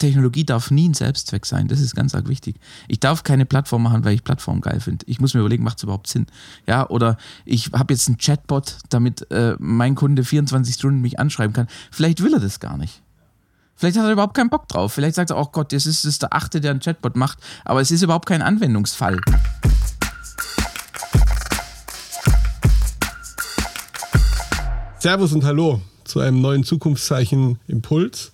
Technologie darf nie ein Selbstzweck sein. Das ist ganz arg wichtig. Ich darf keine Plattform machen, weil ich Plattform geil finde. Ich muss mir überlegen, macht es überhaupt Sinn? Ja, oder ich habe jetzt einen Chatbot, damit äh, mein Kunde 24 Stunden mich anschreiben kann. Vielleicht will er das gar nicht. Vielleicht hat er überhaupt keinen Bock drauf. Vielleicht sagt er, oh Gott, das ist, das ist der Achte, der einen Chatbot macht. Aber es ist überhaupt kein Anwendungsfall. Servus und Hallo zu einem neuen Zukunftszeichen Impuls.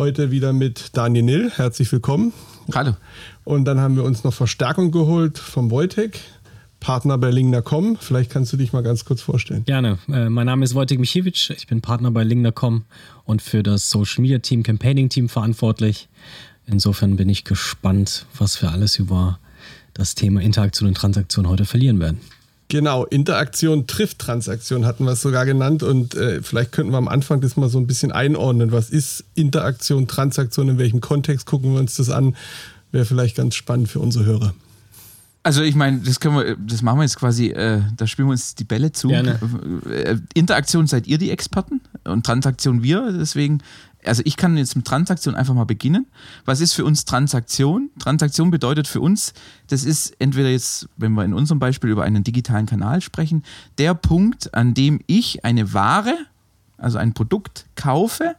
Heute wieder mit Daniel Nill. Herzlich willkommen. Hallo. Und dann haben wir uns noch Verstärkung geholt vom Wojtek, Partner bei Lingner.com. Vielleicht kannst du dich mal ganz kurz vorstellen. Gerne. Äh, mein Name ist Wojtek Michiewicz. Ich bin Partner bei Lingner.com und für das Social Media Team, Campaigning Team verantwortlich. Insofern bin ich gespannt, was wir alles über das Thema Interaktion und Transaktion heute verlieren werden. Genau, Interaktion trifft Transaktion hatten wir es sogar genannt und äh, vielleicht könnten wir am Anfang das mal so ein bisschen einordnen. Was ist Interaktion, Transaktion, in welchem Kontext gucken wir uns das an? Wäre vielleicht ganz spannend für unsere Hörer. Also ich meine, das können wir, das machen wir jetzt quasi, äh, da spielen wir uns die Bälle zu. Gerne. Äh, Interaktion seid ihr die Experten und Transaktion wir, deswegen also ich kann jetzt mit Transaktion einfach mal beginnen. Was ist für uns Transaktion? Transaktion bedeutet für uns, das ist entweder jetzt, wenn wir in unserem Beispiel über einen digitalen Kanal sprechen, der Punkt, an dem ich eine Ware, also ein Produkt kaufe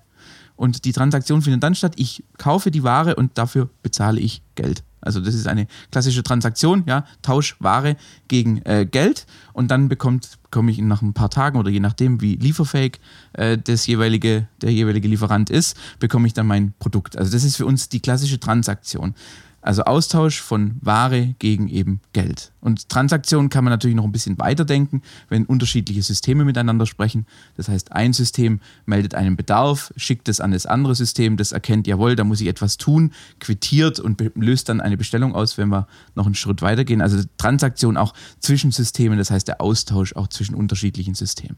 und die Transaktion findet dann statt. Ich kaufe die Ware und dafür bezahle ich Geld. Also das ist eine klassische Transaktion, ja, Tausch Ware gegen äh, Geld und dann bekommt, bekomme ich nach ein paar Tagen oder je nachdem, wie lieferfähig äh, das jeweilige, der jeweilige Lieferant ist, bekomme ich dann mein Produkt. Also das ist für uns die klassische Transaktion. Also Austausch von Ware gegen eben Geld. Und Transaktionen kann man natürlich noch ein bisschen weiterdenken, wenn unterschiedliche Systeme miteinander sprechen. Das heißt, ein System meldet einen Bedarf, schickt es an das andere System, das erkennt, jawohl, da muss ich etwas tun, quittiert und löst dann eine Bestellung aus, wenn wir noch einen Schritt weitergehen. Also Transaktion auch zwischen Systemen, das heißt der Austausch auch zwischen unterschiedlichen Systemen.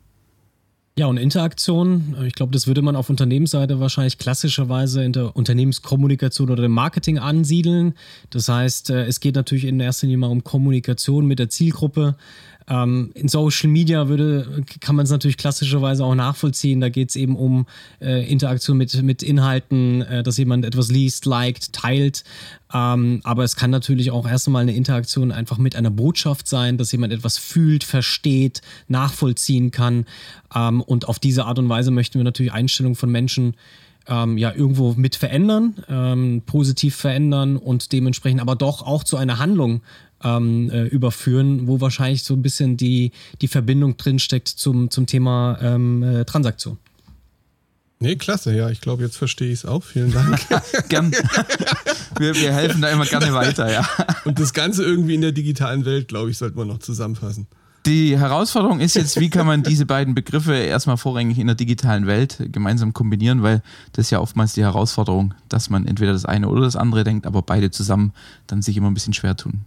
Ja, und Interaktion, ich glaube, das würde man auf Unternehmensseite wahrscheinlich klassischerweise in der Unternehmenskommunikation oder dem Marketing ansiedeln. Das heißt, äh, es geht natürlich in erster Linie mal um Kommunikation mit der Zielgruppe. Ähm, in Social Media würde, kann man es natürlich klassischerweise auch nachvollziehen. Da geht es eben um äh, Interaktion mit, mit Inhalten, äh, dass jemand etwas liest, liked, teilt. Ähm, aber es kann natürlich auch erst einmal eine Interaktion einfach mit einer Botschaft sein, dass jemand etwas fühlt, versteht, nachvollziehen kann. Ähm, und auf diese Art und Weise möchten wir natürlich Einstellungen von Menschen ähm, ja irgendwo mit verändern, ähm, positiv verändern und dementsprechend aber doch auch zu einer Handlung ähm, äh, überführen, wo wahrscheinlich so ein bisschen die, die Verbindung drinsteckt zum, zum Thema ähm, äh, Transaktion. Nee, klasse, ja. Ich glaube, jetzt verstehe ich es auch. Vielen Dank. Gern. Wir, wir helfen da immer gerne weiter, ja. Und das Ganze irgendwie in der digitalen Welt, glaube ich, sollte man noch zusammenfassen. Die Herausforderung ist jetzt, wie kann man diese beiden Begriffe erstmal vorrangig in der digitalen Welt gemeinsam kombinieren, weil das ist ja oftmals die Herausforderung, dass man entweder das eine oder das andere denkt, aber beide zusammen dann sich immer ein bisschen schwer tun.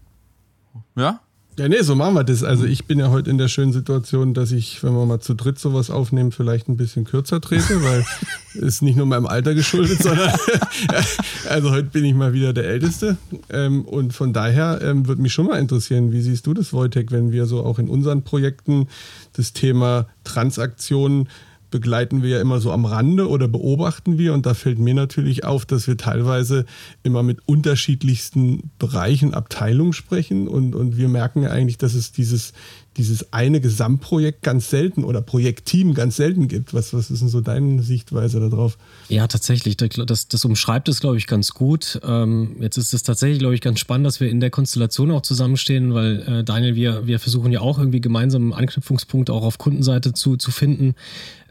Ja? Ja, nee, so machen wir das. Also ich bin ja heute in der schönen Situation, dass ich, wenn wir mal zu dritt sowas aufnehmen, vielleicht ein bisschen kürzer trete, weil es nicht nur meinem Alter geschuldet, sondern also heute bin ich mal wieder der Älteste. Ähm, und von daher ähm, würde mich schon mal interessieren, wie siehst du das, Wojtek, wenn wir so auch in unseren Projekten das Thema Transaktionen begleiten wir ja immer so am Rande oder beobachten wir. Und da fällt mir natürlich auf, dass wir teilweise immer mit unterschiedlichsten Bereichen, Abteilungen sprechen. Und, und wir merken ja eigentlich, dass es dieses, dieses eine Gesamtprojekt ganz selten oder Projektteam ganz selten gibt. Was, was ist denn so deine Sichtweise darauf? Ja, tatsächlich. Das, das umschreibt es, glaube ich, ganz gut. Ähm, jetzt ist es tatsächlich, glaube ich, ganz spannend, dass wir in der Konstellation auch zusammenstehen, weil äh, Daniel, wir, wir versuchen ja auch irgendwie gemeinsam Anknüpfungspunkte auch auf Kundenseite zu, zu finden.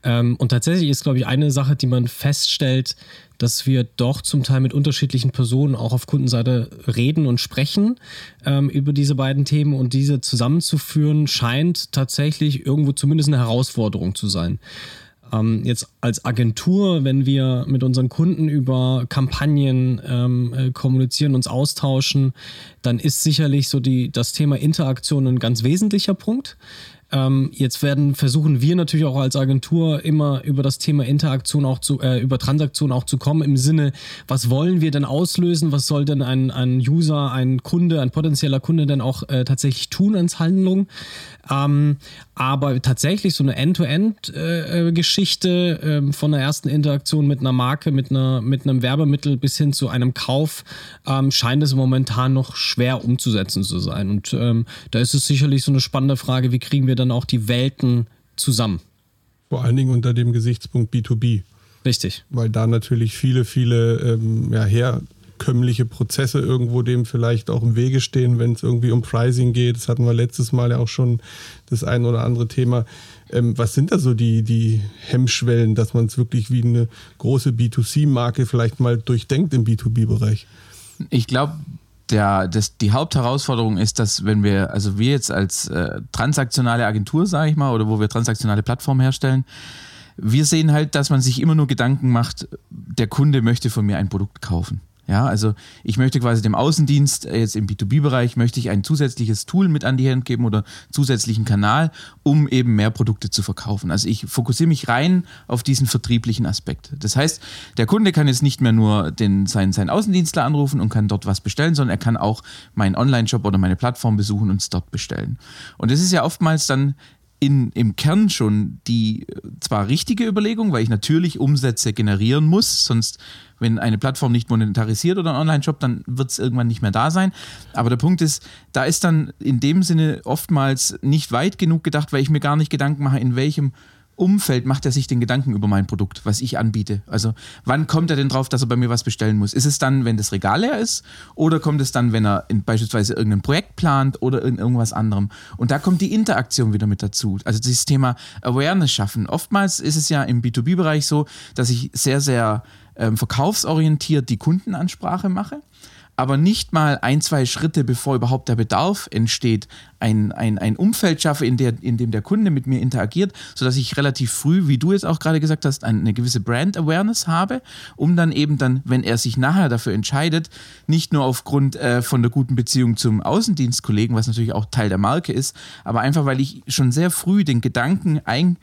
Ähm, und tatsächlich ist, glaube ich, eine Sache, die man feststellt, dass wir doch zum Teil mit unterschiedlichen Personen auch auf Kundenseite reden und sprechen ähm, über diese beiden Themen und diese zusammenzuführen, scheint tatsächlich irgendwo zumindest eine Herausforderung zu sein. Ähm, jetzt als Agentur, wenn wir mit unseren Kunden über Kampagnen ähm, äh, kommunizieren, uns austauschen, dann ist sicherlich so die, das Thema Interaktion ein ganz wesentlicher Punkt. Ähm, jetzt werden versuchen wir natürlich auch als Agentur immer über das Thema Interaktion auch zu, äh, über Transaktion auch zu kommen im Sinne, was wollen wir denn auslösen? Was soll denn ein, ein User, ein Kunde, ein potenzieller Kunde denn auch äh, tatsächlich tun als Handlung? Ähm, aber tatsächlich so eine End-to-End-Geschichte äh, äh, von der ersten Interaktion mit einer Marke, mit, einer, mit einem Werbemittel bis hin zu einem Kauf ähm, scheint es momentan noch schwer umzusetzen zu sein. Und ähm, da ist es sicherlich so eine spannende Frage, wie kriegen wir dann auch die Welten zusammen? Vor allen Dingen unter dem Gesichtspunkt B2B. Richtig. Weil da natürlich viele, viele ähm, ja, herkömmliche Prozesse irgendwo dem vielleicht auch im Wege stehen, wenn es irgendwie um Pricing geht. Das hatten wir letztes Mal ja auch schon das ein oder andere Thema. Ähm, was sind da so die, die Hemmschwellen, dass man es wirklich wie eine große B2C-Marke vielleicht mal durchdenkt im B2B-Bereich? Ich glaube, der, das, die Hauptherausforderung ist, dass wenn wir, also wir jetzt als äh, transaktionale Agentur, sage ich mal, oder wo wir transaktionale Plattformen herstellen, wir sehen halt, dass man sich immer nur Gedanken macht, der Kunde möchte von mir ein Produkt kaufen. Ja, also ich möchte quasi dem Außendienst, äh, jetzt im B2B-Bereich, möchte ich ein zusätzliches Tool mit an die Hand geben oder zusätzlichen Kanal, um eben mehr Produkte zu verkaufen. Also ich fokussiere mich rein auf diesen vertrieblichen Aspekt. Das heißt, der Kunde kann jetzt nicht mehr nur den, seinen, seinen Außendienstler anrufen und kann dort was bestellen, sondern er kann auch meinen Online-Shop oder meine Plattform besuchen und es dort bestellen. Und das ist ja oftmals dann in, im Kern schon die zwar richtige Überlegung, weil ich natürlich Umsätze generieren muss, sonst, wenn eine Plattform nicht monetarisiert oder ein Online-Shop, dann wird es irgendwann nicht mehr da sein. Aber der Punkt ist, da ist dann in dem Sinne oftmals nicht weit genug gedacht, weil ich mir gar nicht Gedanken mache, in welchem Umfeld macht er sich den Gedanken über mein Produkt, was ich anbiete? Also wann kommt er denn drauf, dass er bei mir was bestellen muss? Ist es dann, wenn das Regal leer ist? Oder kommt es dann, wenn er in, beispielsweise irgendein Projekt plant oder in irgendwas anderem? Und da kommt die Interaktion wieder mit dazu. Also dieses Thema Awareness schaffen. Oftmals ist es ja im B2B-Bereich so, dass ich sehr, sehr ähm, verkaufsorientiert die Kundenansprache mache aber nicht mal ein, zwei Schritte, bevor überhaupt der Bedarf entsteht, ein, ein, ein Umfeld schaffe, in, der, in dem der Kunde mit mir interagiert, sodass ich relativ früh, wie du jetzt auch gerade gesagt hast, eine gewisse Brand Awareness habe, um dann eben dann, wenn er sich nachher dafür entscheidet, nicht nur aufgrund äh, von der guten Beziehung zum Außendienstkollegen, was natürlich auch Teil der Marke ist, aber einfach, weil ich schon sehr früh den Gedanken ein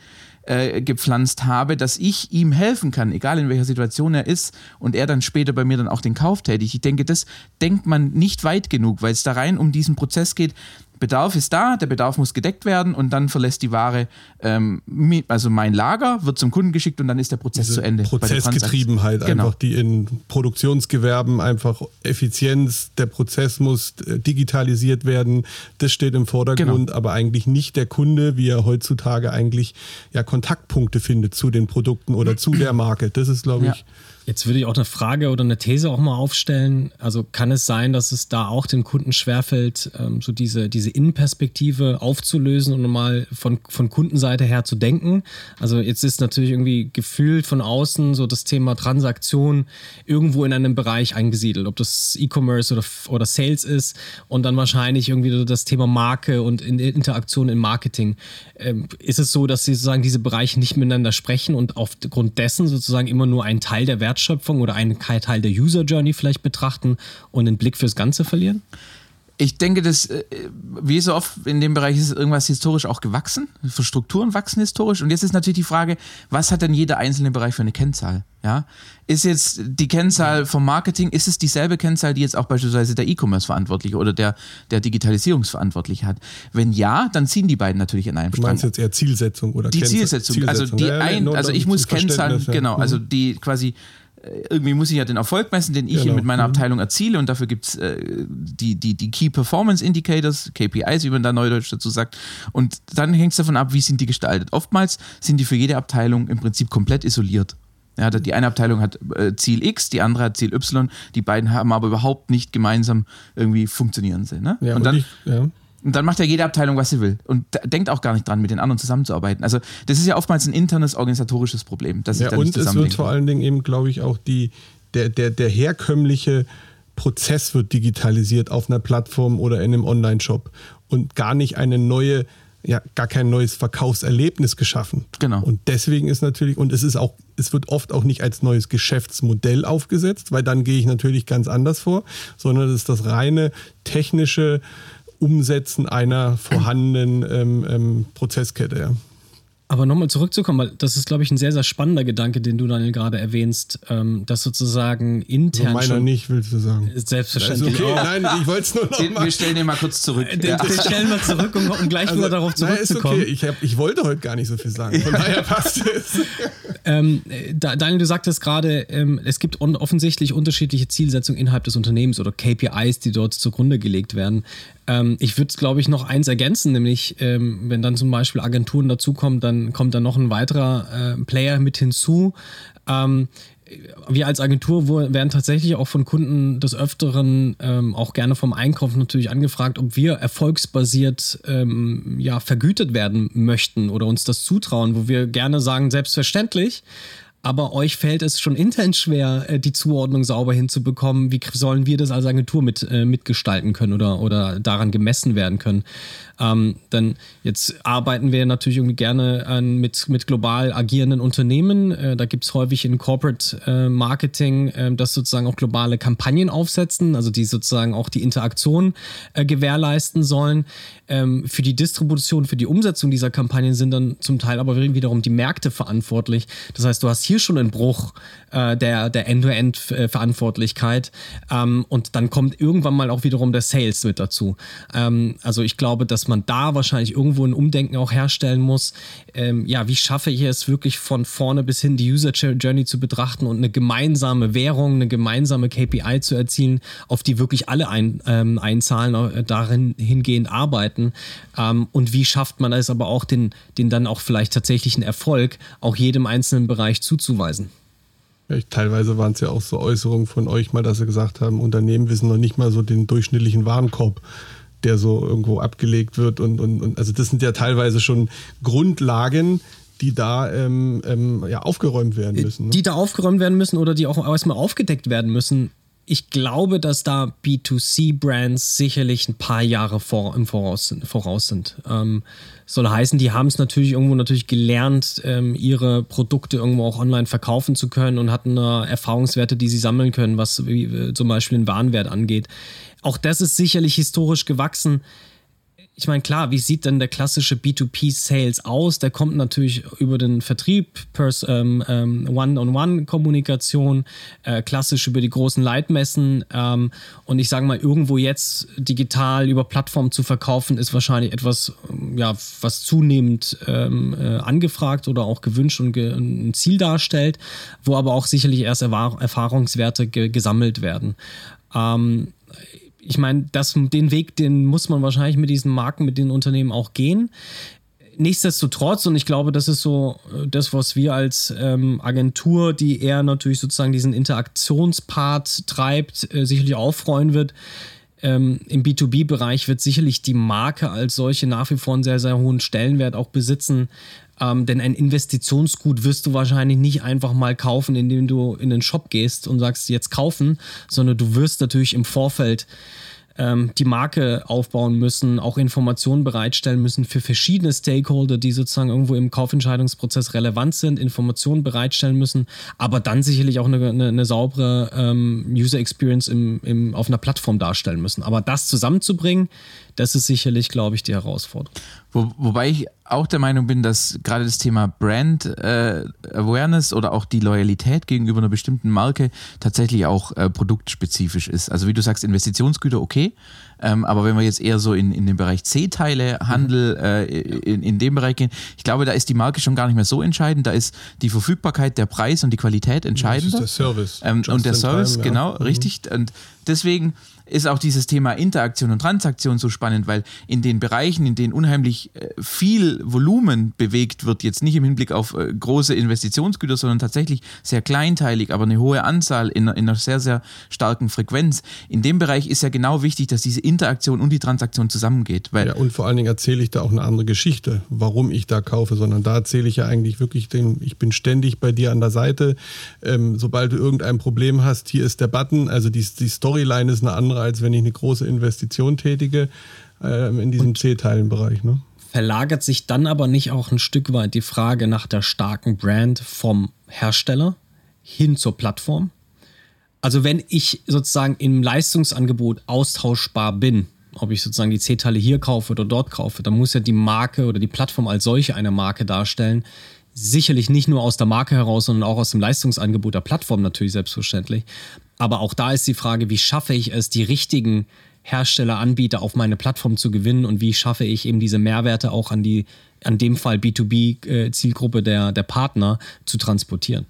äh, gepflanzt habe, dass ich ihm helfen kann, egal in welcher Situation er ist und er dann später bei mir dann auch den Kauf tätigt. Ich denke, das denkt man nicht weit genug, weil es da rein um diesen Prozess geht, Bedarf ist da, der Bedarf muss gedeckt werden und dann verlässt die Ware, ähm, also mein Lager, wird zum Kunden geschickt und dann ist der Prozess Diese zu Ende. Prozessgetriebenheit genau. einfach, die in Produktionsgewerben einfach Effizienz, der Prozess muss äh, digitalisiert werden, das steht im Vordergrund, genau. aber eigentlich nicht der Kunde, wie er heutzutage eigentlich ja Kontaktpunkte findet zu den Produkten oder zu der Marke. Das ist, glaube ich, ja Jetzt würde ich auch eine Frage oder eine These auch mal aufstellen. Also kann es sein, dass es da auch den Kunden schwerfällt, ähm, so diese, diese Innenperspektive aufzulösen und mal von, von Kundenseite her zu denken? Also jetzt ist natürlich irgendwie gefühlt von außen so das Thema Transaktion irgendwo in einem Bereich eingesiedelt, ob das E-Commerce oder, oder Sales ist und dann wahrscheinlich irgendwie das Thema Marke und Interaktion im Marketing. Ähm, ist es so, dass Sie sozusagen diese Bereiche nicht miteinander sprechen und aufgrund dessen sozusagen immer nur ein Teil der Wert Wertschöpfung oder einen Teil der User Journey vielleicht betrachten und den Blick fürs Ganze verlieren? Ich denke, dass, äh, wie so oft in dem Bereich ist irgendwas historisch auch gewachsen. Für Strukturen wachsen historisch. Und jetzt ist natürlich die Frage, was hat denn jeder einzelne Bereich für eine Kennzahl? Ja? Ist jetzt die Kennzahl vom Marketing, ist es dieselbe Kennzahl, die jetzt auch beispielsweise der E-Commerce-Verantwortliche oder der, der Digitalisierungsverantwortliche hat? Wenn ja, dann ziehen die beiden natürlich in einem Strang. Du meinst jetzt eher Zielsetzung oder Die Zielsetzung. Zielsetzung. Also, die ein, also ich muss Kennzahlen, genau, also mhm. die quasi irgendwie muss ich ja den Erfolg messen, den ich genau. mit meiner mhm. Abteilung erziele und dafür gibt es äh, die, die, die Key Performance Indicators, KPIs, wie man da neudeutsch dazu sagt. Und dann hängt es davon ab, wie sind die gestaltet. Oftmals sind die für jede Abteilung im Prinzip komplett isoliert. Ja, die eine Abteilung hat äh, Ziel X, die andere hat Ziel Y, die beiden haben aber überhaupt nicht gemeinsam irgendwie funktionieren sie. Ne? Ja, und, und dann, ich, ja. Und dann macht ja jede Abteilung, was sie will. Und denkt auch gar nicht dran, mit den anderen zusammenzuarbeiten. Also, das ist ja oftmals ein internes organisatorisches Problem. Dass ja, da und es wird vor allen Dingen eben, glaube ich, auch die, der, der, der herkömmliche Prozess wird digitalisiert auf einer Plattform oder in einem Online-Shop und gar nicht eine neue, ja, gar kein neues Verkaufserlebnis geschaffen. Genau. Und deswegen ist natürlich, und es ist auch, es wird oft auch nicht als neues Geschäftsmodell aufgesetzt, weil dann gehe ich natürlich ganz anders vor, sondern es ist das reine technische Umsetzen einer vorhandenen ähm, ähm, Prozesskette. Ja. Aber nochmal zurückzukommen, weil das ist, glaube ich, ein sehr, sehr spannender Gedanke, den du, Daniel, gerade erwähnst, ähm, dass sozusagen intern. Also meiner nicht, willst du sagen. Selbstverständlich. Okay, nein, ich wollte es nur noch den, mal. Wir stellen den mal kurz zurück. Den, ja. den stellen wir zurück, um, um gleich also, wieder darauf zurückzukommen. Nein, okay. Ich, hab, ich wollte heute gar nicht so viel sagen. Von daher passt es. ähm, Daniel, du sagtest gerade, ähm, es gibt offensichtlich unterschiedliche Zielsetzungen innerhalb des Unternehmens oder KPIs, die dort zugrunde gelegt werden. Ähm, ich würde, glaube ich, noch eins ergänzen, nämlich ähm, wenn dann zum Beispiel Agenturen dazukommen, dann kommt dann noch ein weiterer äh, Player mit hinzu. Ähm, wir als Agentur werden tatsächlich auch von Kunden des Öfteren ähm, auch gerne vom Einkauf natürlich angefragt, ob wir erfolgsbasiert ähm, ja, vergütet werden möchten oder uns das zutrauen, wo wir gerne sagen, selbstverständlich aber euch fällt es schon intern schwer, äh, die Zuordnung sauber hinzubekommen. Wie sollen wir das als Agentur mit, äh, mitgestalten können oder, oder daran gemessen werden können? Ähm, denn jetzt arbeiten wir natürlich irgendwie gerne an, mit, mit global agierenden Unternehmen. Äh, da gibt es häufig in Corporate äh, Marketing, äh, das sozusagen auch globale Kampagnen aufsetzen, also die sozusagen auch die Interaktion äh, gewährleisten sollen. Ähm, für die Distribution, für die Umsetzung dieser Kampagnen sind dann zum Teil aber wiederum die Märkte verantwortlich. Das heißt, du hast hier schon einen Bruch äh, der, der End-to-End-Verantwortlichkeit ähm, und dann kommt irgendwann mal auch wiederum der Sales mit dazu. Ähm, also ich glaube, dass man da wahrscheinlich irgendwo ein Umdenken auch herstellen muss. Ähm, ja, wie schaffe ich es wirklich von vorne bis hin die User Journey zu betrachten und eine gemeinsame Währung, eine gemeinsame KPI zu erzielen, auf die wirklich alle ein, ähm, einzahlen, äh, darin hingehend arbeiten. Ähm, und wie schafft man es aber auch, den, den dann auch vielleicht tatsächlichen Erfolg auch jedem einzelnen Bereich zuzuweisen? Ja, teilweise waren es ja auch so Äußerungen von euch mal, dass sie gesagt haben, Unternehmen wissen noch nicht mal so den durchschnittlichen Warenkorb der so irgendwo abgelegt wird. Und, und, und also das sind ja teilweise schon Grundlagen, die da ähm, ähm, ja, aufgeräumt werden müssen. Ne? Die da aufgeräumt werden müssen oder die auch erstmal aufgedeckt werden müssen. Ich glaube, dass da B2C-Brands sicherlich ein paar Jahre vor, im Voraus, voraus sind. Ähm, soll heißen, die haben es natürlich irgendwo natürlich gelernt, ähm, ihre Produkte irgendwo auch online verkaufen zu können und hatten äh, Erfahrungswerte, die sie sammeln können, was wie, äh, zum Beispiel den Warenwert angeht auch das ist sicherlich historisch gewachsen. Ich meine, klar, wie sieht denn der klassische B2P-Sales aus? Der kommt natürlich über den Vertrieb, ähm, ähm, One-on-One-Kommunikation, äh, klassisch über die großen Leitmessen. Ähm, und ich sage mal, irgendwo jetzt digital über Plattformen zu verkaufen, ist wahrscheinlich etwas, ähm, ja, was zunehmend äh, angefragt oder auch gewünscht und ge ein Ziel darstellt, wo aber auch sicherlich erst Erfahrungswerte ge gesammelt werden. Ich meine, den Weg, den muss man wahrscheinlich mit diesen Marken, mit den Unternehmen auch gehen. Nichtsdestotrotz, und ich glaube, das ist so äh, das, was wir als ähm, Agentur, die eher natürlich sozusagen diesen Interaktionspart treibt, äh, sicherlich auch freuen wird. Ähm, Im B2B-Bereich wird sicherlich die Marke als solche nach wie vor einen sehr, sehr hohen Stellenwert auch besitzen. Ähm, denn ein Investitionsgut wirst du wahrscheinlich nicht einfach mal kaufen, indem du in den Shop gehst und sagst, jetzt kaufen, sondern du wirst natürlich im Vorfeld ähm, die Marke aufbauen müssen, auch Informationen bereitstellen müssen für verschiedene Stakeholder, die sozusagen irgendwo im Kaufentscheidungsprozess relevant sind, Informationen bereitstellen müssen, aber dann sicherlich auch eine, eine, eine saubere ähm, User Experience im, im, auf einer Plattform darstellen müssen. Aber das zusammenzubringen, das ist sicherlich, glaube ich, die Herausforderung. Wo, wobei ich auch der Meinung bin, dass gerade das Thema Brand äh, Awareness oder auch die Loyalität gegenüber einer bestimmten Marke tatsächlich auch äh, produktspezifisch ist. Also wie du sagst, Investitionsgüter okay, ähm, aber wenn wir jetzt eher so in, in den Bereich C-Teile, Handel, mhm. äh, in, in dem Bereich gehen, ich glaube, da ist die Marke schon gar nicht mehr so entscheidend. Da ist die Verfügbarkeit, der Preis und die Qualität entscheidend. Das ist der Service. Ähm, und der Service, time, genau, ja. Mhm. richtig. Und deswegen ist auch dieses Thema Interaktion und Transaktion so spannend, weil in den Bereichen, in denen unheimlich äh, viel Volumen bewegt wird, jetzt nicht im Hinblick auf äh, große Investitionsgüter, sondern tatsächlich sehr kleinteilig, aber eine hohe Anzahl in, in einer sehr, sehr starken Frequenz. In dem Bereich ist ja genau wichtig, dass diese Interaktion und die Transaktion zusammengeht. Ja, und vor allen Dingen erzähle ich da auch eine andere Geschichte, warum ich da kaufe, sondern da erzähle ich ja eigentlich wirklich den, ich bin ständig bei dir an der Seite. Ähm, sobald du irgendein Problem hast, hier ist der Button, also die, die Storyline ist eine andere als wenn ich eine große Investition tätige äh, in diesem C-Teilenbereich. Ne? Verlagert sich dann aber nicht auch ein Stück weit die Frage nach der starken Brand vom Hersteller hin zur Plattform? Also wenn ich sozusagen im Leistungsangebot austauschbar bin, ob ich sozusagen die C-Teile hier kaufe oder dort kaufe, dann muss ja die Marke oder die Plattform als solche eine Marke darstellen. Sicherlich nicht nur aus der Marke heraus, sondern auch aus dem Leistungsangebot der Plattform natürlich selbstverständlich. Aber auch da ist die Frage, wie schaffe ich es, die richtigen Hersteller, Anbieter auf meine Plattform zu gewinnen und wie schaffe ich eben diese Mehrwerte auch an die, an dem Fall B2B-Zielgruppe äh, der, der Partner zu transportieren.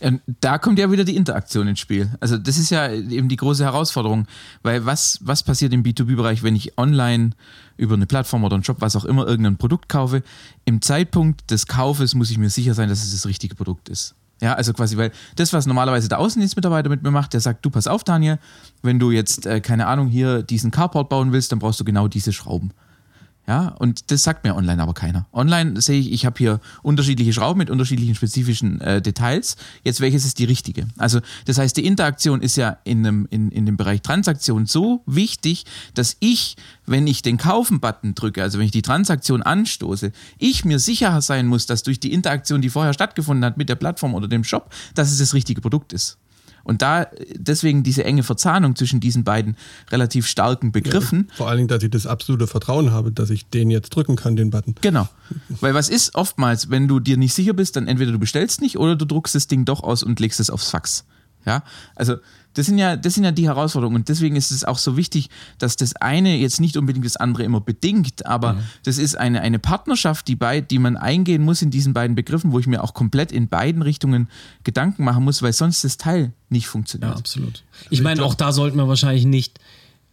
Ähm, da kommt ja wieder die Interaktion ins Spiel. Also das ist ja eben die große Herausforderung, weil was, was passiert im B2B-Bereich, wenn ich online über eine Plattform oder einen Shop, was auch immer, irgendein Produkt kaufe? Im Zeitpunkt des Kaufes muss ich mir sicher sein, dass es das richtige Produkt ist. Ja, also quasi, weil das, was normalerweise der Außendienstmitarbeiter mit mir macht, der sagt, du pass auf, Daniel, wenn du jetzt, äh, keine Ahnung, hier diesen Carport bauen willst, dann brauchst du genau diese Schrauben. Ja, und das sagt mir online aber keiner. Online sehe ich, ich habe hier unterschiedliche Schrauben mit unterschiedlichen spezifischen äh, Details. Jetzt welches ist die richtige? Also das heißt, die Interaktion ist ja in, einem, in, in dem Bereich Transaktion so wichtig, dass ich, wenn ich den Kaufen-Button drücke, also wenn ich die Transaktion anstoße, ich mir sicher sein muss, dass durch die Interaktion, die vorher stattgefunden hat mit der Plattform oder dem Shop, dass es das richtige Produkt ist. Und da deswegen diese enge Verzahnung zwischen diesen beiden relativ starken Begriffen. Ja, vor allen Dingen, dass ich das absolute Vertrauen habe, dass ich den jetzt drücken kann, den Button. Genau. Weil was ist oftmals, wenn du dir nicht sicher bist, dann entweder du bestellst nicht oder du druckst das Ding doch aus und legst es aufs Fax. Ja, also das sind ja, das sind ja die Herausforderungen und deswegen ist es auch so wichtig, dass das eine jetzt nicht unbedingt das andere immer bedingt, aber mhm. das ist eine, eine Partnerschaft, die, bei, die man eingehen muss in diesen beiden Begriffen, wo ich mir auch komplett in beiden Richtungen Gedanken machen muss, weil sonst das Teil nicht funktioniert. Ja, absolut. Ich meine, auch da sollten wir wahrscheinlich nicht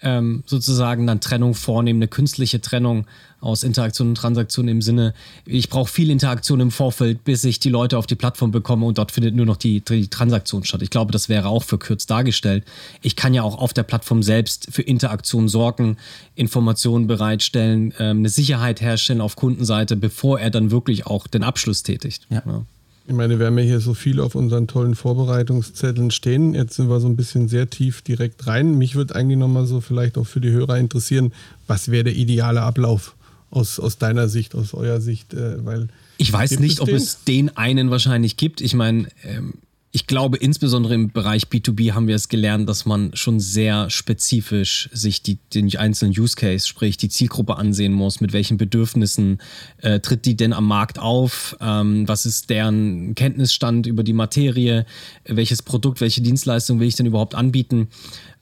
ähm, sozusagen dann Trennung vornehmen, eine künstliche Trennung aus Interaktion und Transaktion im Sinne, ich brauche viel Interaktion im Vorfeld, bis ich die Leute auf die Plattform bekomme und dort findet nur noch die, die Transaktion statt. Ich glaube, das wäre auch verkürzt dargestellt. Ich kann ja auch auf der Plattform selbst für Interaktion sorgen, Informationen bereitstellen, ähm, eine Sicherheit herstellen auf Kundenseite, bevor er dann wirklich auch den Abschluss tätigt. Ja. ja. Ich meine, wir haben ja hier so viel auf unseren tollen Vorbereitungszetteln stehen. Jetzt sind wir so ein bisschen sehr tief direkt rein. Mich würde eigentlich nochmal so vielleicht auch für die Hörer interessieren, was wäre der ideale Ablauf aus, aus deiner Sicht, aus eurer Sicht? Äh, weil ich weiß nicht, ob es den einen wahrscheinlich gibt. Ich meine, ähm, ich glaube, insbesondere im Bereich B2B haben wir es gelernt, dass man schon sehr spezifisch sich die, den einzelnen Use Case, sprich die Zielgruppe ansehen muss, mit welchen Bedürfnissen äh, tritt die denn am Markt auf, ähm, was ist deren Kenntnisstand über die Materie, welches Produkt, welche Dienstleistung will ich denn überhaupt anbieten.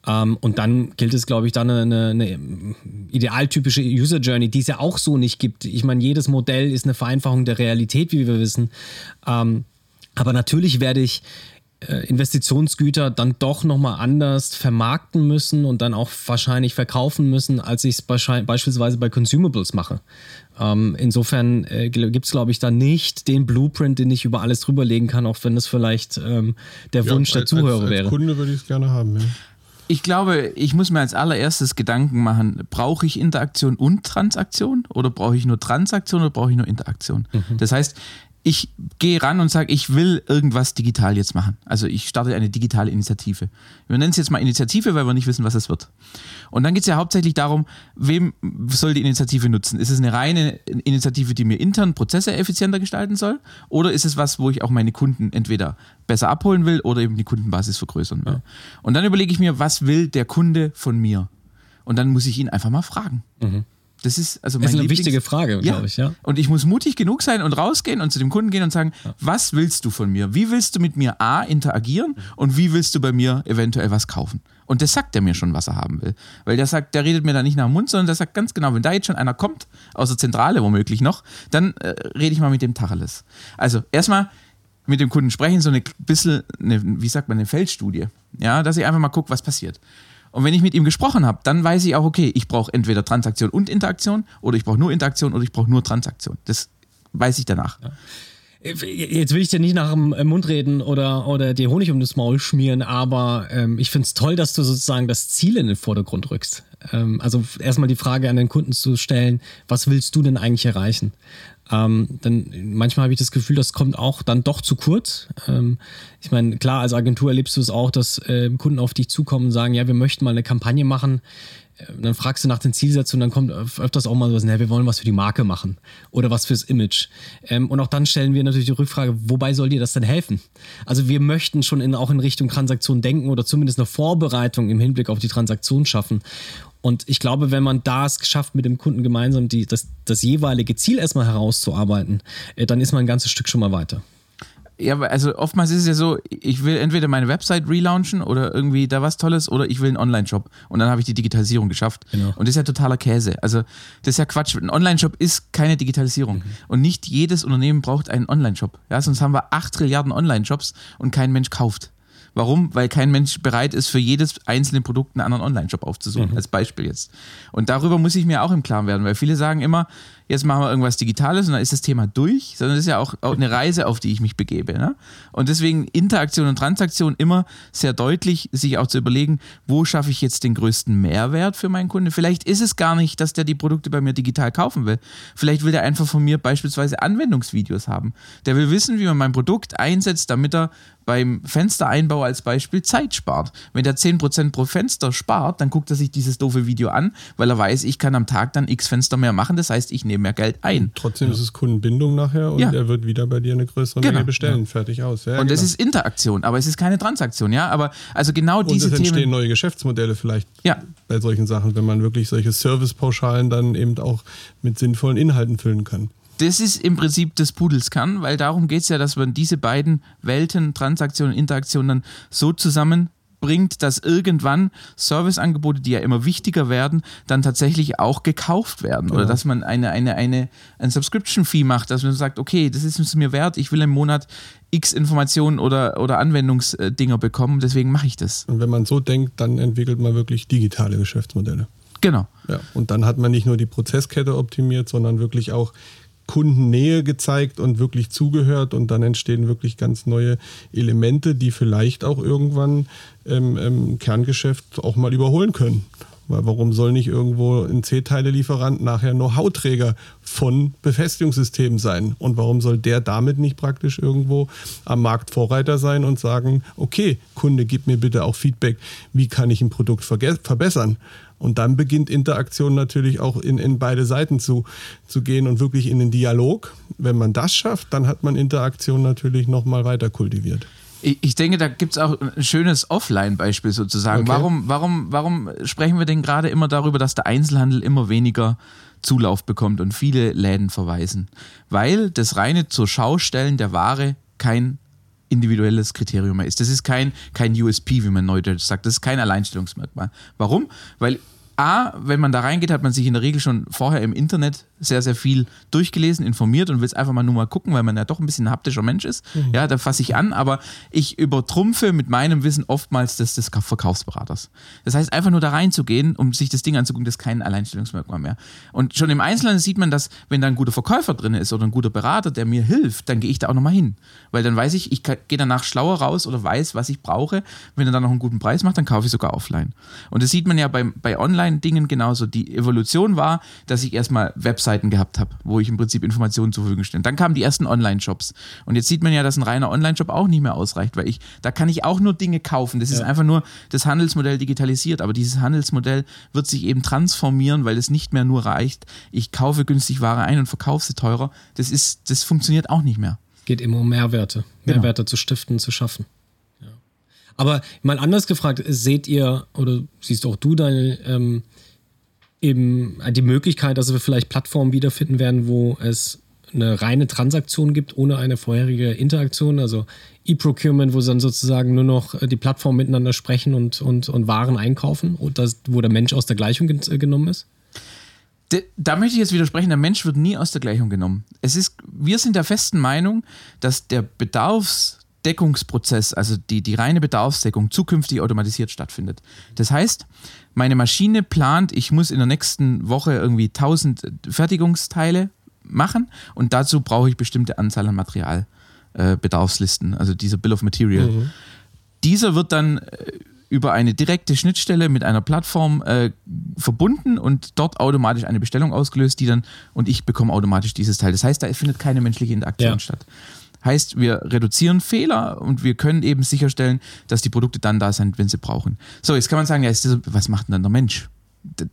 Ähm, und dann gilt es, glaube ich, dann eine, eine, idealtypische User Journey, die es ja auch so nicht gibt. Ich meine, jedes Modell ist eine Vereinfachung der Realität, wie wir wissen. Ähm, aber natürlich werde ich Investitionsgüter dann doch nochmal anders vermarkten müssen und dann auch wahrscheinlich verkaufen müssen, als ich es beispielsweise bei Consumables mache. Ähm, insofern äh, gibt es, glaube ich, da nicht den Blueprint, den ich über alles drüberlegen kann, auch wenn das vielleicht ähm, der ja, Wunsch der Zuhörer als, als wäre. Kunde würde ich es gerne haben, ja. Ich glaube, ich muss mir als allererstes Gedanken machen, brauche ich Interaktion und Transaktion oder brauche ich nur Transaktion oder brauche ich nur Interaktion? Mhm. Das heißt, ich gehe ran und sage, ich will irgendwas digital jetzt machen. Also ich starte eine digitale Initiative. Wir nennen es jetzt mal Initiative, weil wir nicht wissen, was es wird. Und dann geht es ja hauptsächlich darum, wem soll die Initiative nutzen? Ist es eine reine Initiative, die mir intern Prozesse effizienter gestalten soll? Oder ist es was, wo ich auch meine Kunden entweder besser abholen will oder eben die Kundenbasis vergrößern will? Ja. Und dann überlege ich mir, was will der Kunde von mir? Und dann muss ich ihn einfach mal fragen. Mhm. Das ist also das ist eine Lieblings wichtige Frage, ja. glaube ich, ja. Und ich muss mutig genug sein und rausgehen und zu dem Kunden gehen und sagen, ja. was willst du von mir? Wie willst du mit mir A interagieren und wie willst du bei mir eventuell was kaufen? Und das sagt er mir schon, was er haben will. Weil der sagt, der redet mir da nicht nach dem Mund, sondern der sagt ganz genau, wenn da jetzt schon einer kommt, aus der Zentrale womöglich noch, dann äh, rede ich mal mit dem Tacheles. Also erstmal mit dem Kunden sprechen, so eine bisschen, eine, wie sagt man, eine Feldstudie. Ja, dass ich einfach mal gucke, was passiert. Und wenn ich mit ihm gesprochen habe, dann weiß ich auch, okay, ich brauche entweder Transaktion und Interaktion oder ich brauche nur Interaktion oder ich brauche nur Transaktion. Das weiß ich danach. Ja. Jetzt will ich dir nicht nach dem Mund reden oder, oder dir Honig um das Maul schmieren, aber ähm, ich finde es toll, dass du sozusagen das Ziel in den Vordergrund rückst. Ähm, also erstmal die Frage an den Kunden zu stellen, was willst du denn eigentlich erreichen? Ähm, dann manchmal habe ich das Gefühl, das kommt auch dann doch zu kurz. Ähm, ich meine, klar, als Agentur erlebst du es auch, dass äh, Kunden auf dich zukommen und sagen, ja, wir möchten mal eine Kampagne machen. Äh, dann fragst du nach den Zielsetzungen, dann kommt öfters auch mal so, ja, wir wollen was für die Marke machen oder was fürs Image. Ähm, und auch dann stellen wir natürlich die Rückfrage, wobei soll dir das denn helfen? Also wir möchten schon in, auch in Richtung Transaktion denken oder zumindest eine Vorbereitung im Hinblick auf die Transaktion schaffen. Und ich glaube, wenn man das geschafft, mit dem Kunden gemeinsam die, das, das jeweilige Ziel erstmal herauszuarbeiten, äh, dann ist man ein ganzes Stück schon mal weiter. Ja, also oftmals ist es ja so, ich will entweder meine Website relaunchen oder irgendwie da was Tolles oder ich will einen Online-Shop und dann habe ich die Digitalisierung geschafft. Genau. Und das ist ja totaler Käse. Also das ist ja Quatsch. Ein Online-Shop ist keine Digitalisierung. Mhm. Und nicht jedes Unternehmen braucht einen Online-Shop. Ja, sonst haben wir acht Trilliarden Online-Shops und kein Mensch kauft. Warum? Weil kein Mensch bereit ist, für jedes einzelne Produkt einen anderen Online-Shop aufzusuchen, mhm. als Beispiel jetzt. Und darüber muss ich mir auch im Klaren werden, weil viele sagen immer, jetzt machen wir irgendwas Digitales und dann ist das Thema durch, sondern es ist ja auch, eine Reise, auf die ich mich begebe. Ne? Und deswegen Interaktion und Transaktion immer sehr deutlich, sich auch zu überlegen, wo schaffe ich jetzt den größten Mehrwert für meinen Kunden. Vielleicht ist es gar nicht, dass der die Produkte bei mir digital kaufen will. Vielleicht will der einfach von mir beispielsweise Anwendungsvideos haben. Der will wissen, wie man mein Produkt einsetzt, damit er beim Fenstereinbau als Beispiel Zeit spart. Wenn der 10% pro Fenster spart, dann guckt er sich dieses doofe Video an, weil er weiß, ich kann am Tag dann x Fenster mehr machen. Das heißt, ich nehme mehr Geld ein. Trotzdem ja. ist es Kundenbindung nachher und ja. er wird wieder bei dir eine größere genau. Menge bestellen. Fertig aus. und das genau. ist Interaktion, aber es ist keine Transaktion, ja. Aber also genau und diese es entstehen Themen. neue Geschäftsmodelle vielleicht bei solchen Sachen, wenn man wirklich solche Servicepauschalen dann eben auch mit sinnvollen Inhalten füllen kann das ist im Prinzip des Pudels Kern, weil darum geht es ja, dass man diese beiden Welten, Transaktion und Interaktion dann so zusammenbringt, dass irgendwann Serviceangebote, die ja immer wichtiger werden, dann tatsächlich auch gekauft werden. Genau. Oder dass man eine, eine, eine, ein Subscription-Fee macht, dass man sagt, okay, das ist es mir wert, ich will im Monat x Informationen oder, oder Anwendungsdinger bekommen, deswegen mache ich das. Und wenn man so denkt, dann entwickelt man wirklich digitale Geschäftsmodelle. Genau. Ja, und dann hat man nicht nur die Prozesskette optimiert, sondern wirklich auch Kundennähe gezeigt und wirklich zugehört und dann entstehen wirklich ganz neue Elemente, die vielleicht auch irgendwann ähm, im Kerngeschäft auch mal überholen können. Weil warum soll nicht irgendwo ein C-Teile-Lieferant nachher Know-how-Träger von Befestigungssystemen sein? Und warum soll der damit nicht praktisch irgendwo am Markt Vorreiter sein und sagen, okay, Kunde, gib mir bitte auch Feedback, wie kann ich ein Produkt verbessern? Und dann beginnt Interaktion natürlich auch in, in beide Seiten zu, zu gehen und wirklich in den Dialog. Wenn man das schafft, dann hat man Interaktion natürlich nochmal weiter kultiviert. Ich denke, da gibt es auch ein schönes Offline-Beispiel sozusagen. Okay. Warum, warum, warum sprechen wir denn gerade immer darüber, dass der Einzelhandel immer weniger Zulauf bekommt und viele Läden verweisen? Weil das reine zur Schaustellen der Ware kein individuelles Kriterium mehr ist. Das ist kein, kein USP, wie man neudeutsch sagt. Das ist kein Alleinstellungsmerkmal. Warum? Weil A, wenn man da reingeht, hat man sich in der Regel schon vorher im Internet sehr, sehr viel durchgelesen, informiert und will es einfach mal nur mal gucken, weil man ja doch ein bisschen ein haptischer Mensch ist. Mhm. Ja, da fasse ich an, aber ich übertrumpfe mit meinem Wissen oftmals das des Verkaufsberaters. Das heißt, einfach nur da reinzugehen, um sich das Ding anzugucken, das ist kein Alleinstellungsmerkmal mehr. Und schon im Einzelnen sieht man, dass, wenn da ein guter Verkäufer drin ist oder ein guter Berater, der mir hilft, dann gehe ich da auch nochmal hin. Weil dann weiß ich, ich gehe danach schlauer raus oder weiß, was ich brauche. Wenn er dann noch einen guten Preis macht, dann kaufe ich sogar offline. Und das sieht man ja bei, bei Online-Dingen genauso. Die Evolution war, dass ich erstmal Websites Webseiten gehabt habe, wo ich im Prinzip Informationen zur Verfügung stelle. Dann kamen die ersten Online-Shops. Und jetzt sieht man ja, dass ein reiner Online-Shop auch nicht mehr ausreicht, weil ich, da kann ich auch nur Dinge kaufen. Das ja. ist einfach nur das Handelsmodell digitalisiert. Aber dieses Handelsmodell wird sich eben transformieren, weil es nicht mehr nur reicht, ich kaufe günstig Ware ein und verkaufe sie teurer. Das ist, das funktioniert auch nicht mehr. Geht immer um Mehrwerte. Genau. Mehrwerte genau. zu stiften, zu schaffen. Aber mal anders gefragt, seht ihr oder siehst auch du, Daniel, ähm, eben die Möglichkeit, dass wir vielleicht Plattformen wiederfinden werden, wo es eine reine Transaktion gibt, ohne eine vorherige Interaktion, also E-Procurement, wo dann sozusagen nur noch die Plattformen miteinander sprechen und, und, und Waren einkaufen, und das, wo der Mensch aus der Gleichung genommen ist? Da möchte ich jetzt widersprechen, der Mensch wird nie aus der Gleichung genommen. Es ist, wir sind der festen Meinung, dass der Bedarfsdeckungsprozess, also die, die reine Bedarfsdeckung, zukünftig automatisiert stattfindet. Das heißt, meine Maschine plant, ich muss in der nächsten Woche irgendwie 1000 Fertigungsteile machen und dazu brauche ich bestimmte Anzahl an Materialbedarfslisten, äh, also dieser Bill of Material. Mhm. Dieser wird dann äh, über eine direkte Schnittstelle mit einer Plattform äh, verbunden und dort automatisch eine Bestellung ausgelöst, die dann und ich bekomme automatisch dieses Teil. Das heißt, da findet keine menschliche Interaktion ja. statt. Heißt, wir reduzieren Fehler und wir können eben sicherstellen, dass die Produkte dann da sind, wenn sie brauchen. So, jetzt kann man sagen, ja, das, was macht denn dann der Mensch?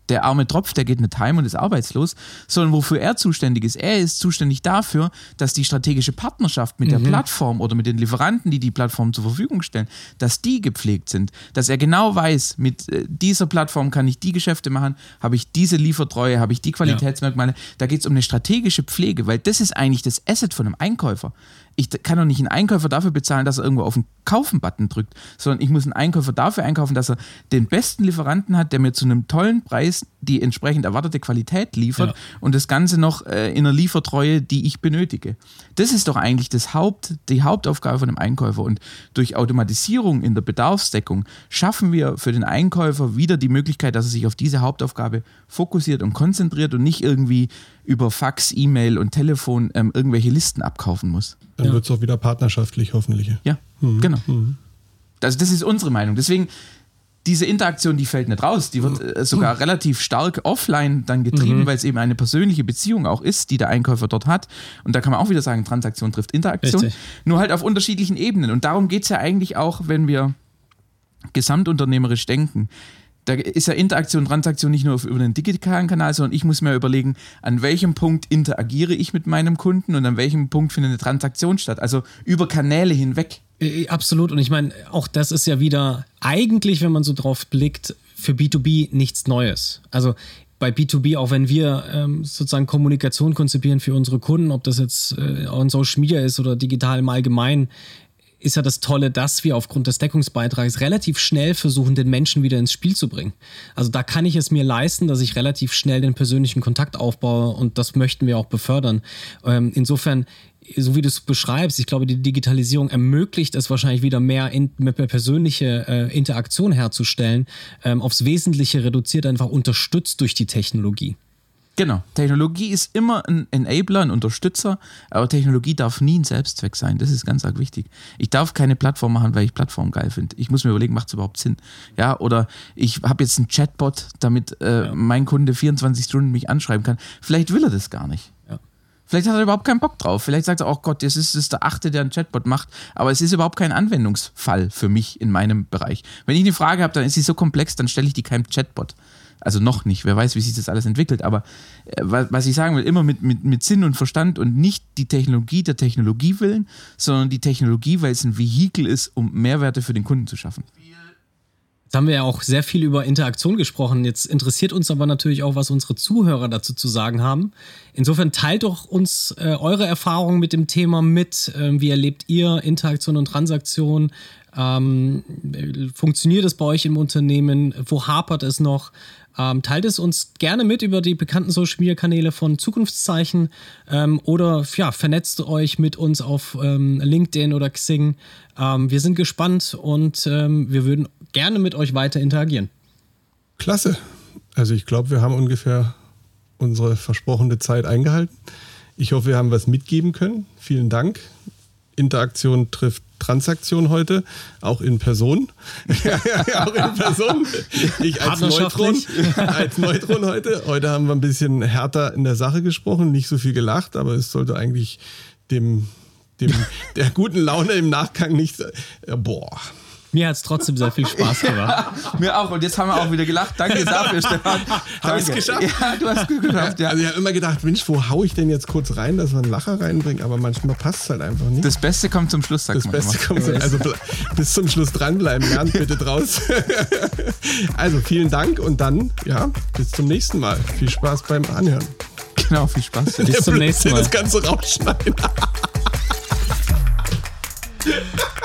der arme Tropf, der geht nicht heim und ist arbeitslos, sondern wofür er zuständig ist. Er ist zuständig dafür, dass die strategische Partnerschaft mit mhm. der Plattform oder mit den Lieferanten, die die Plattform zur Verfügung stellen, dass die gepflegt sind. Dass er genau weiß, mit äh, dieser Plattform kann ich die Geschäfte machen, habe ich diese Liefertreue, habe ich die Qualitätsmerkmale. Ja. Da geht es um eine strategische Pflege, weil das ist eigentlich das Asset von einem Einkäufer ich kann doch nicht einen Einkäufer dafür bezahlen, dass er irgendwo auf den Kaufen-Button drückt, sondern ich muss einen Einkäufer dafür einkaufen, dass er den besten Lieferanten hat, der mir zu einem tollen Preis die entsprechend erwartete Qualität liefert ja. und das Ganze noch äh, in einer Liefertreue, die ich benötige. Das ist doch eigentlich das Haupt, die Hauptaufgabe von einem Einkäufer. Und durch Automatisierung in der Bedarfsdeckung schaffen wir für den Einkäufer wieder die Möglichkeit, dass er sich auf diese Hauptaufgabe fokussiert und konzentriert und nicht irgendwie über Fax, E-Mail und Telefon ähm, irgendwelche Listen abkaufen muss. Dann ja. wird es auch wieder partnerschaftlich, hoffentlich. Ja, mhm. genau. Mhm. Also das ist unsere Meinung. Deswegen diese Interaktion, die fällt nicht raus. Die wird äh, sogar mhm. relativ stark offline dann getrieben, mhm. weil es eben eine persönliche Beziehung auch ist, die der Einkäufer dort hat. Und da kann man auch wieder sagen, Transaktion trifft Interaktion. Richtig. Nur halt auf unterschiedlichen Ebenen. Und darum geht es ja eigentlich auch, wenn wir gesamtunternehmerisch denken da ist ja Interaktion, Transaktion nicht nur über den digitalen Kanal, sondern ich muss mir überlegen, an welchem Punkt interagiere ich mit meinem Kunden und an welchem Punkt findet eine Transaktion statt. Also über Kanäle hinweg. Äh, äh, absolut. Und ich meine, auch das ist ja wieder eigentlich, wenn man so drauf blickt, für B2B nichts Neues. Also bei B2B, auch wenn wir ähm, sozusagen Kommunikation konzipieren für unsere Kunden, ob das jetzt äh, on Social Media ist oder digital im Allgemeinen, ist ja das Tolle, dass wir aufgrund des Deckungsbeitrags relativ schnell versuchen, den Menschen wieder ins Spiel zu bringen. Also da kann ich es mir leisten, dass ich relativ schnell den persönlichen Kontakt aufbaue und das möchten wir auch befördern. Ähm, insofern so wie du es beschreibst, ich glaube, die Digitalisierung ermöglicht es wahrscheinlich wieder mehr, in, mehr persönliche äh, Interaktion herzustellen, ähm, aufs Wesentliche reduziert, einfach unterstützt durch die Technologie. Genau. Technologie ist immer ein Enabler, ein Unterstützer, aber Technologie darf nie ein Selbstzweck sein. Das ist ganz arg wichtig. Ich darf keine Plattform machen, weil ich Plattform geil finde. Ich muss mir überlegen, macht es überhaupt Sinn? Ja, oder ich habe jetzt einen Chatbot, damit äh, ja. mein Kunde 24 Stunden mich anschreiben kann. Vielleicht will er das gar nicht. Ja. Vielleicht hat er überhaupt keinen Bock drauf. Vielleicht sagt er, oh Gott, das ist, das ist der Achte, der einen Chatbot macht. Aber es ist überhaupt kein Anwendungsfall für mich in meinem Bereich. Wenn ich eine Frage habe, dann ist sie so komplex, dann stelle ich die keinem Chatbot. Also noch nicht, wer weiß, wie sich das alles entwickelt. Aber äh, was ich sagen will, immer mit, mit, mit Sinn und Verstand und nicht die Technologie der Technologie willen, sondern die Technologie, weil es ein Vehikel ist, um Mehrwerte für den Kunden zu schaffen. Jetzt haben wir ja auch sehr viel über Interaktion gesprochen. Jetzt interessiert uns aber natürlich auch, was unsere Zuhörer dazu zu sagen haben. Insofern teilt doch uns äh, eure Erfahrungen mit dem Thema mit. Ähm, wie erlebt ihr Interaktion und Transaktion? Ähm, funktioniert es bei euch im Unternehmen? Wo hapert es noch? Ähm, teilt es uns gerne mit über die bekannten Social Media Kanäle von Zukunftszeichen ähm, oder ja, vernetzt euch mit uns auf ähm, LinkedIn oder Xing. Ähm, wir sind gespannt und ähm, wir würden gerne mit euch weiter interagieren. Klasse. Also ich glaube, wir haben ungefähr unsere versprochene Zeit eingehalten. Ich hoffe, wir haben was mitgeben können. Vielen Dank. Interaktion trifft Transaktion heute, auch in Person. auch in Person. Ich als Neutron, als Neutron heute. Heute haben wir ein bisschen härter in der Sache gesprochen, nicht so viel gelacht, aber es sollte eigentlich dem, dem der guten Laune im Nachgang nicht. Äh, boah. Mir hat es trotzdem sehr viel Spaß gemacht. Ja, mir auch. Und jetzt haben wir auch wieder gelacht. Danke dafür, Stefan. Habe ich es geschafft? Ja, du hast es geschafft. Ja. Also ich habe immer gedacht, Mensch, wo haue ich denn jetzt kurz rein, dass wir einen Lacher reinbringen? Aber manchmal passt es halt einfach nicht. Das Beste kommt zum Schluss, sagt Das Beste kommt zum Also bis zum Schluss dranbleiben. Lernt bitte draus. also vielen Dank und dann, ja, bis zum nächsten Mal. Viel Spaß beim Anhören. Genau, viel Spaß. Bis zum nächsten Mal. Das Ganze rausschneiden.